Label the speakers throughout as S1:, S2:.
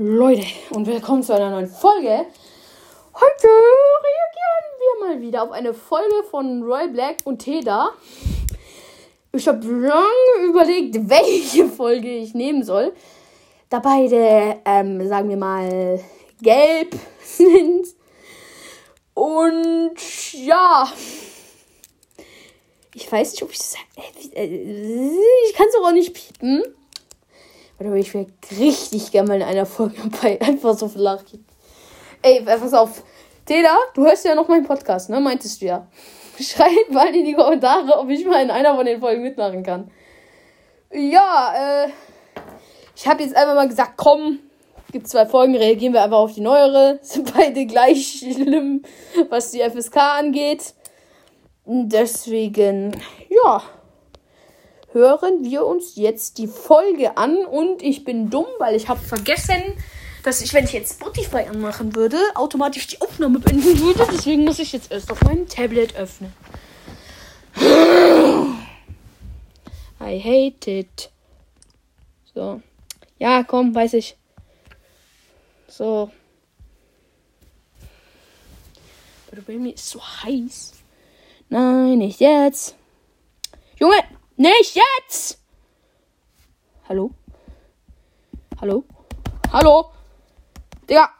S1: Leute und willkommen zu einer neuen Folge. Heute reagieren wir mal wieder auf eine Folge von Roy Black und Teda. Ich habe lange überlegt, welche Folge ich nehmen soll. Da beide, ähm, sagen wir mal, gelb sind. Und ja. Ich weiß nicht, ob ich das. Ich kann es auch nicht piepen. Oder ich wäre richtig gerne mal in einer Folge bei einfach so lachen. Ey, pass auf. Teda, du hörst ja noch meinen Podcast, ne? Meintest du ja. Schreib mal in die Kommentare, ob ich mal in einer von den Folgen mitmachen kann. Ja, äh. Ich habe jetzt einfach mal gesagt, komm, gibt zwei Folgen, reagieren wir einfach auf die neuere. Sind beide gleich schlimm, was die FSK angeht. Deswegen, ja hören wir uns jetzt die Folge an und ich bin dumm, weil ich habe vergessen, dass ich, wenn ich jetzt Spotify anmachen würde, automatisch die Aufnahme beenden würde. Deswegen muss ich jetzt erst auf meinem Tablet öffnen. I hate it. So. Ja, komm, weiß ich. So. Aber bei mir ist so heiß. Nein, nicht jetzt. Junge! Nicht jetzt! Hallo? Hallo? Hallo? Digga!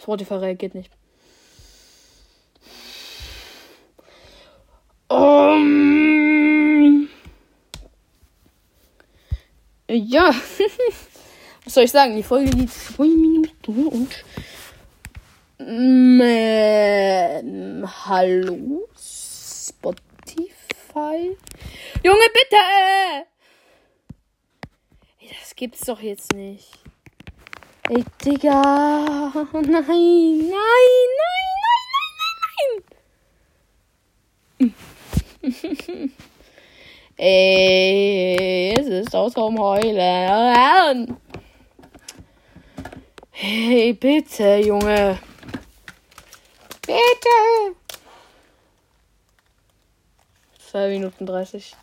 S1: Spotify reagiert nicht. Um, ja. Was soll ich sagen? Die Folge geht 2 Minuten und. Ähm, hallo? Spotify. Junge, bitte! Ey, das gibt's doch jetzt nicht. Ey, Digga. Nein, nein, nein, nein, nein, nein, nein. Ey, es ist aus vom Heulen. Hey, bitte, Junge. Bitte. 2 Minuten 30.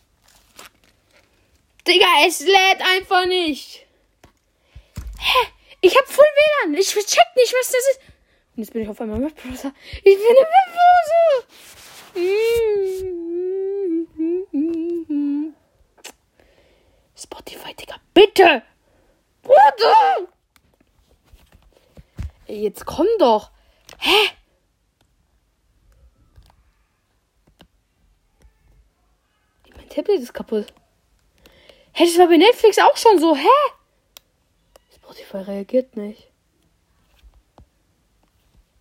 S1: Digga, es lädt einfach nicht. Hä? Ich hab voll WLAN. Ich check nicht, was das ist. Und jetzt bin ich auf einmal Webbrowser. Ich bin im Webbrowser. Spotify, Digga. Bitte. Bruder. Jetzt komm doch. Hä? Tablet ist kaputt. Hä, das war bei Netflix auch schon so. Hä? Spotify reagiert nicht.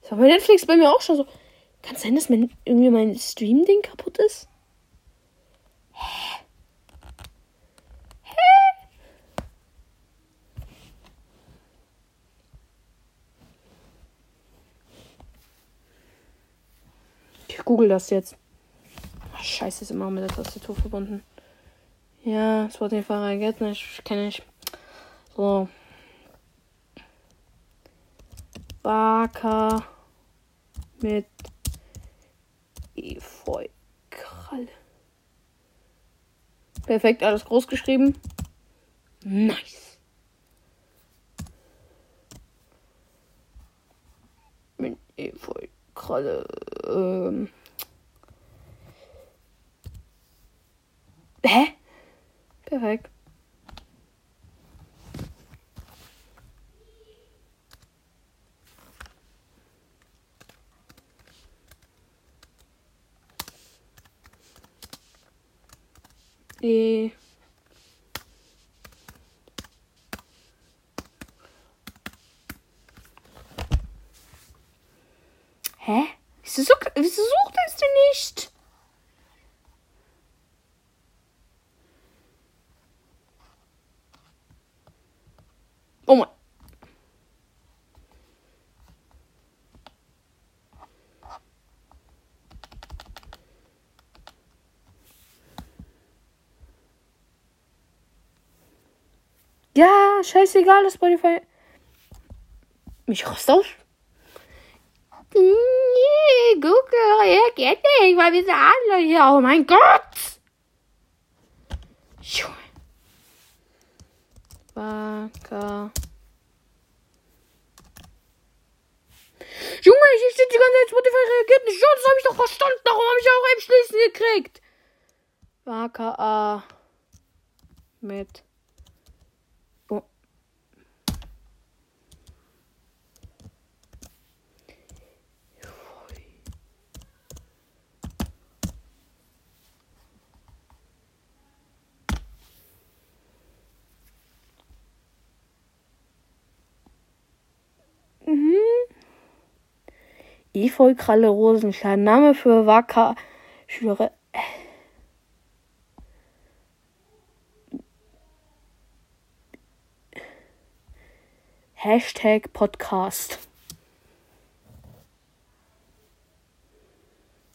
S1: Das war bei Netflix bei mir auch schon so. Kann es sein, dass mein, irgendwie mein Stream-Ding kaputt ist? Ich google das jetzt. Scheiße, ist immer mit der Tastatur verbunden. Ja, Spotify reagiert nicht, kenne ich. So. Barker mit Efeu-Kralle. Perfekt, alles groß geschrieben. Nice. Mit Efeu-Kralle. Ähm. Hä? Perfekt. E Hä? Wieso, wieso sucht es denn nicht? Oh mein. Ja, scheißegal, das Spotify. Mich raus auf. Nee, Google reagiert nicht, weil wir sind alle hier. Oh mein Gott! Junge. Waka. Junge, hier steht die ganze Zeit Spotify reagiert nicht. Ja, das habe ich doch verstanden. Darum habe ich auch eben schließen gekriegt. Waka A. Mit. Oh. Mhm. Efeu Kralle Rosenstein. Name für Waka Schüler. Hashtag Podcast.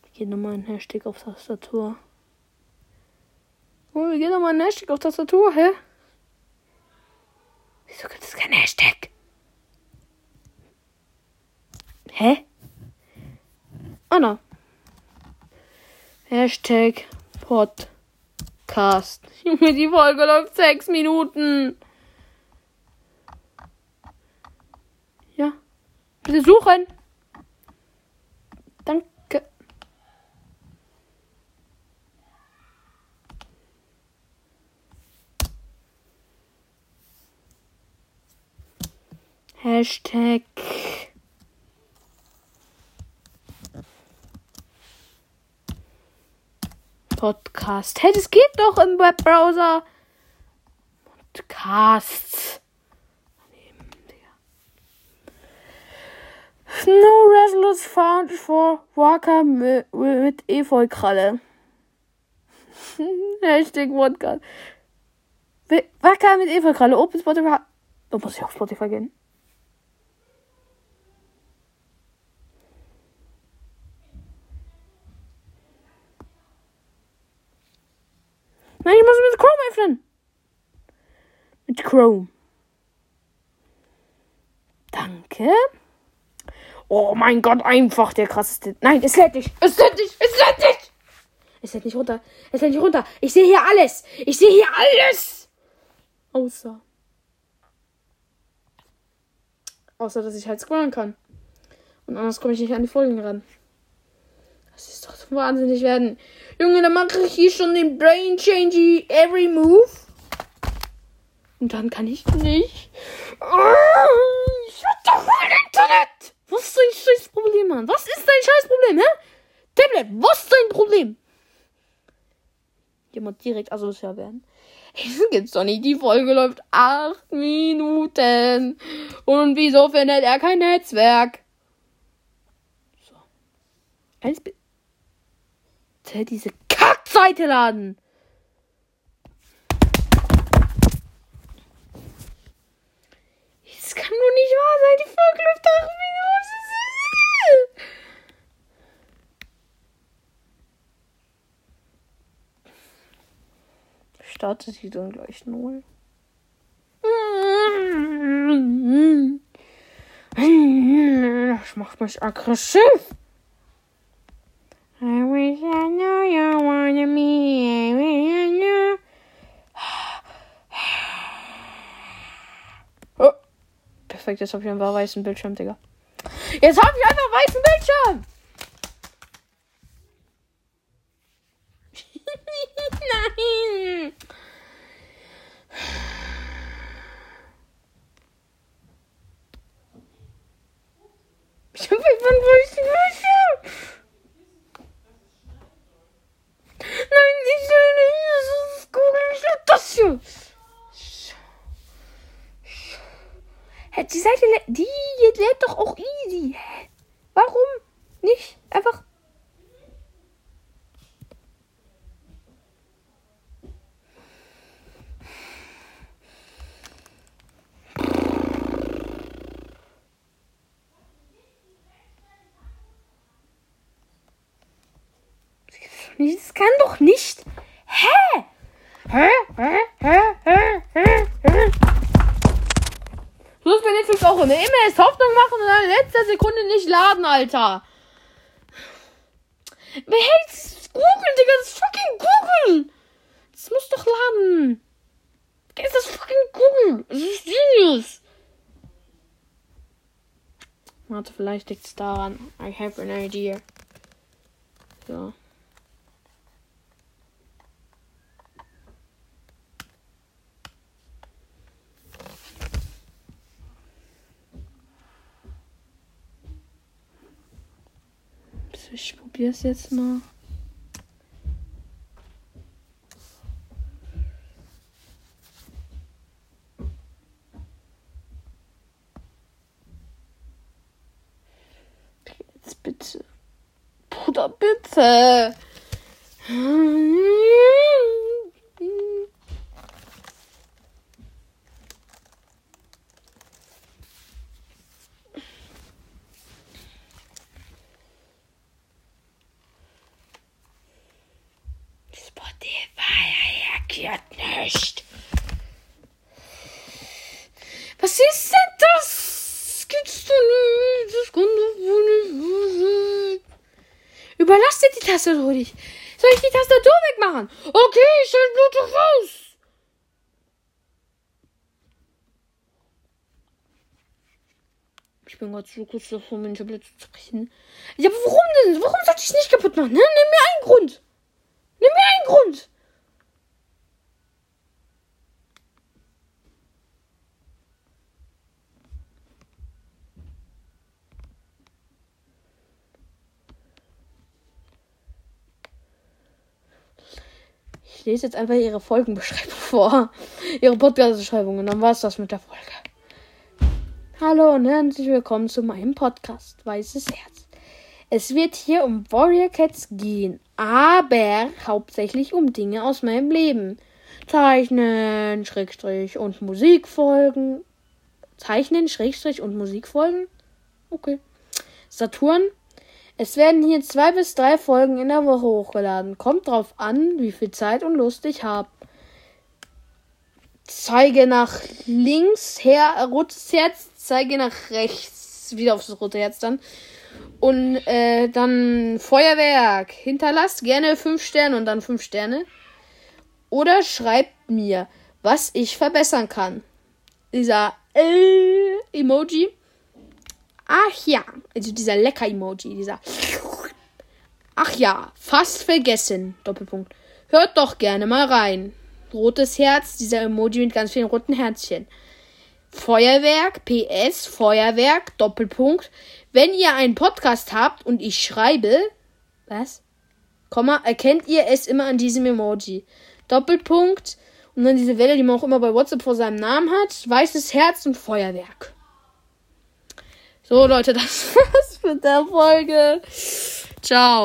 S1: Ich gehe nochmal ein Hashtag auf Tastatur. Oh, wir gehen nochmal ein Hashtag auf Tastatur, hä? Wieso gibt es kein Hashtag? Hä? Oh no. Hashtag Podcast. Junge, die Folge läuft sechs Minuten. Ja. Bitte suchen. Danke. Hashtag. Podcast. Hey, das geht doch im Webbrowser. Podcasts. No results found for Walker mit, mit Efeukralle. Hashtag Podcast. Wacker mit Efeukralle. Open Spotify. Da muss ich auf Spotify gehen. Nein, ich muss mit Chrome öffnen. Mit Chrome. Danke. Oh mein Gott, einfach der krasseste. Nein, es lädt nicht. Es lädt nicht. Es lädt nicht. Es lädt nicht runter. Es lädt nicht runter. Ich sehe hier alles. Ich sehe hier alles. Außer. Außer, dass ich halt scrollen kann. Und anders komme ich nicht an die Folgen ran. Das ist doch zum wahnsinnig werden. Junge, dann mache ich hier schon den Brain Change every move. Und dann kann ich nicht. Ich hab doch mal Internet. Was ist dein scheiß Problem, Mann? Was ist dein scheiß Problem, hä? Tablet, was ist dein Problem? Jemand direkt asozial werden. Das gibt's doch nicht. Die Folge läuft acht Minuten. Und wieso findet er kein Netzwerk? So. Eins bitte diese Kackseite laden. Das kann nur nicht wahr sein. Die Folge läuft acht Minuten. Startet sie dann gleich neu. Das macht mich aggressiv. I wish I knew you wanted me. I wish I knew. Oh. Perfekt, jetzt habe ich einfach weißen Bildschirm, Digga. Jetzt habe ich einfach weißen Bildschirm. Nein. nicht. Das kann doch nicht. Hä? Hä? Hä? Hä? Hä? Hä? Hä? So ist bei Netflix auch immer. Immer erst Hoffnung machen und dann in letzter Sekunde nicht laden, Alter. Wer hält das Google, Digga? Das ist fucking Google. Das muss doch laden. Ist das fucking Google? Das ist Genius. Warte, vielleicht liegt es daran. I have an idea. So. Ich probiere es jetzt mal. Jetzt bitte. Bruder, bitte. Spotify reagiert nicht. Was ist denn das? Gibt's doch nicht. Das kann doch wohl nicht. Überlasst die Tastatur nicht. Soll ich die Tastatur wegmachen? Okay, ich stell Bluetooth aus. Ich bin gerade so kurz davor, mein Tablet zu brechen. Ja, aber warum denn? Warum sollte ich es nicht kaputt machen? Ne? Nimm mir einen Grund. Nimm mir einen Grund. Ich lese jetzt einfach ihre Folgenbeschreibung vor. Ihre Podcast-Beschreibung. Und dann war es das mit der Folge. Hallo und herzlich willkommen zu meinem Podcast Weißes Herz. Es wird hier um Warrior Cats gehen, aber hauptsächlich um Dinge aus meinem Leben. Zeichnen, Schrägstrich und Musikfolgen. Zeichnen, Schrägstrich und Musikfolgen? Okay. Saturn. Es werden hier zwei bis drei Folgen in der Woche hochgeladen. Kommt drauf an, wie viel Zeit und Lust ich habe. Zeige nach links, her, rotes Herz, zeige nach rechts, wieder aufs rote Herz dann. Und äh, dann Feuerwerk. Hinterlasst gerne 5 Sterne und dann 5 Sterne. Oder schreibt mir, was ich verbessern kann. Dieser äh, Emoji. Ach ja, also dieser lecker Emoji, dieser. Ach ja, fast vergessen. Doppelpunkt. Hört doch gerne mal rein. Rotes Herz, dieser Emoji mit ganz vielen roten Herzchen. Feuerwerk, PS, Feuerwerk, Doppelpunkt. Wenn ihr einen Podcast habt und ich schreibe, was? Komma, erkennt ihr es immer an diesem Emoji. Doppelpunkt. Und dann diese Welle, die man auch immer bei WhatsApp vor seinem Namen hat. Weißes Herz und Feuerwerk. So, Leute, das war's mit der Folge. Ciao.